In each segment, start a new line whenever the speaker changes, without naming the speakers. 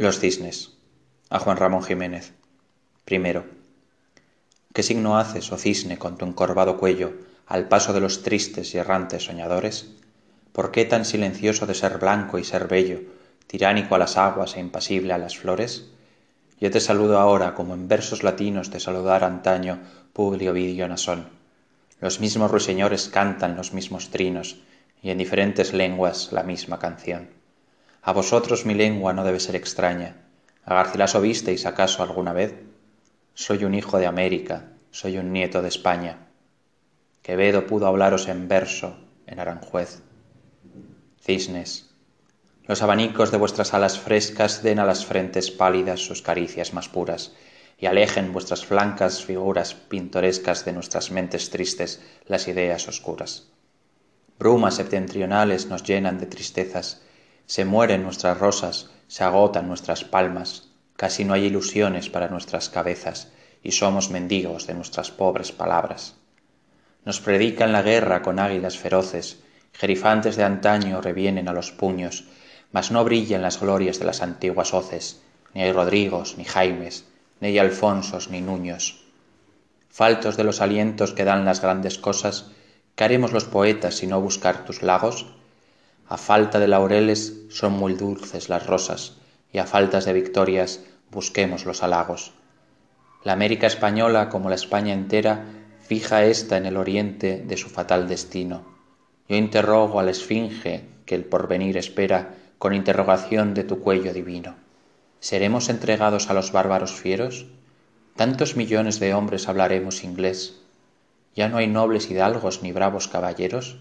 Los cisnes. A Juan Ramón Jiménez. Primero. ¿Qué signo haces, oh cisne, con tu encorvado cuello, al paso de los tristes y errantes soñadores? ¿Por qué tan silencioso de ser blanco y ser bello, tiránico a las aguas e impasible a las flores? Yo te saludo ahora como en versos latinos te saludara antaño Publio Ovidio Nasón. Los mismos ruiseñores cantan los mismos trinos, y en diferentes lenguas la misma canción. A vosotros mi lengua no debe ser extraña. ¿A Garcilaso visteis acaso alguna vez? Soy un hijo de América, soy un nieto de España. Quevedo pudo hablaros en verso, en Aranjuez. Cisnes. Los abanicos de vuestras alas frescas den a las frentes pálidas sus caricias más puras, y alejen vuestras flancas figuras pintorescas de nuestras mentes tristes las ideas oscuras. Brumas septentrionales nos llenan de tristezas, se mueren nuestras rosas, se agotan nuestras palmas, casi no hay ilusiones para nuestras cabezas, y somos mendigos de nuestras pobres palabras. Nos predican la guerra con águilas feroces, gerifantes de antaño revienen a los puños, mas no brillan las glorias de las antiguas hoces, ni hay Rodrigos, ni Jaimes, ni hay Alfonsos, ni Nuños. Faltos de los alientos que dan las grandes cosas, ¿qué haremos los poetas si no buscar tus lagos? A falta de laureles son muy dulces las rosas, y a faltas de victorias busquemos los halagos. La América española, como la España entera, fija ésta en el oriente de su fatal destino. Yo interrogo a la esfinge que el porvenir espera con interrogación de tu cuello divino. ¿Seremos entregados a los bárbaros fieros? ¿Tantos millones de hombres hablaremos inglés? ¿Ya no hay nobles hidalgos ni bravos caballeros?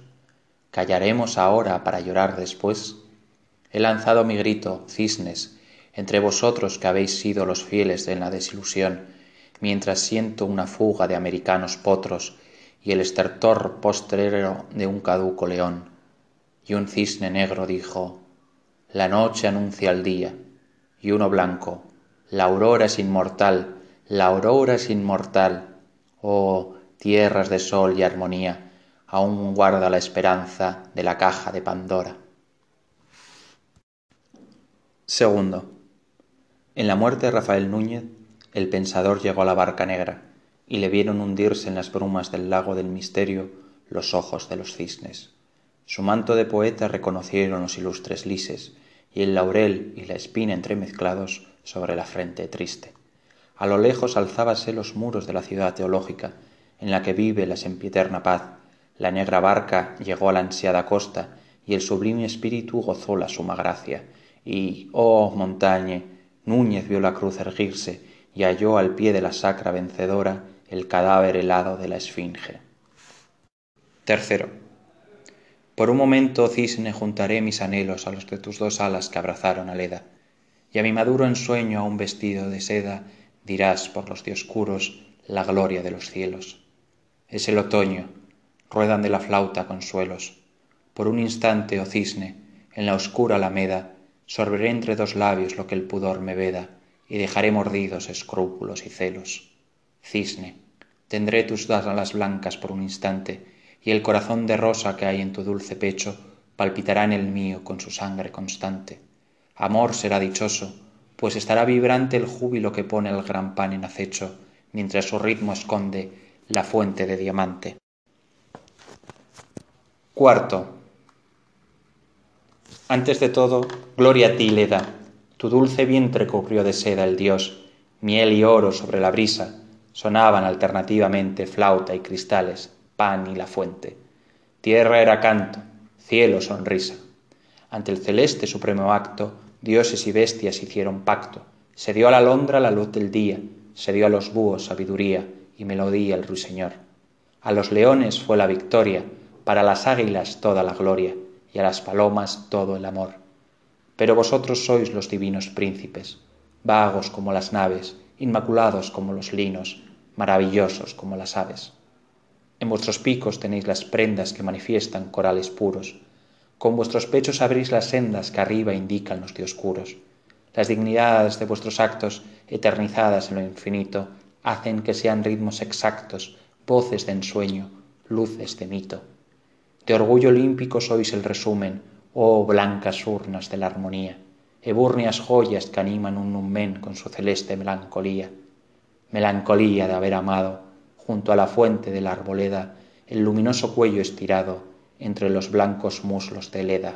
¿Callaremos ahora para llorar después? He lanzado mi grito, cisnes, entre vosotros que habéis sido los fieles en la desilusión, mientras siento una fuga de americanos potros y el estertor postrero de un caduco león. Y un cisne negro dijo, La noche anuncia el día, y uno blanco, La aurora es inmortal, la aurora es inmortal. Oh, tierras de sol y armonía, aún guarda la esperanza de la caja de Pandora. Segundo. En la muerte de Rafael Núñez, el pensador llegó a la barca negra y le vieron hundirse en las brumas del lago del misterio los ojos de los cisnes. Su manto de poeta reconocieron los ilustres lises y el laurel y la espina entremezclados sobre la frente triste. A lo lejos alzábase los muros de la ciudad teológica, en la que vive la sempiterna paz, la negra barca llegó a la ansiada costa, y el sublime espíritu gozó la suma gracia. Y, oh montañe, Núñez vio la cruz erguirse, y halló al pie de la sacra vencedora el cadáver helado de la esfinge. Tercero. Por un momento, cisne, juntaré mis anhelos a los de tus dos alas que abrazaron a Leda, y a mi maduro ensueño a un vestido de seda dirás por los dioscuros la gloria de los cielos. Es el otoño, ruedan de la flauta consuelos. Por un instante, oh cisne, en la oscura alameda, sorberé entre dos labios lo que el pudor me veda, y dejaré mordidos escrúpulos y celos. Cisne, tendré tus alas blancas por un instante, y el corazón de rosa que hay en tu dulce pecho palpitará en el mío con su sangre constante. Amor será dichoso, pues estará vibrante el júbilo que pone el gran pan en acecho, mientras su ritmo esconde la fuente de diamante. Cuarto. Antes de todo, gloria a ti, Leda. Tu dulce vientre cubrió de seda el dios, miel y oro sobre la brisa, sonaban alternativamente flauta y cristales, pan y la fuente. Tierra era canto, cielo sonrisa. Ante el celeste supremo acto, dioses y bestias hicieron pacto. Se dio a la alondra la luz del día, se dio a los búhos sabiduría y melodía el ruiseñor. A los leones fue la victoria, para las águilas toda la gloria y a las palomas todo el amor. Pero vosotros sois los divinos príncipes, vagos como las naves, inmaculados como los linos, maravillosos como las aves. En vuestros picos tenéis las prendas que manifiestan corales puros, con vuestros pechos abrís las sendas que arriba indican los dioscuros. Las dignidades de vuestros actos, eternizadas en lo infinito, hacen que sean ritmos exactos, voces de ensueño, luces de mito. De orgullo olímpico sois el resumen, oh blancas urnas de la armonía. ebúrneas joyas que animan un numen con su celeste melancolía melancolía de haber amado junto a la fuente de la arboleda el luminoso cuello estirado entre los blancos muslos de leda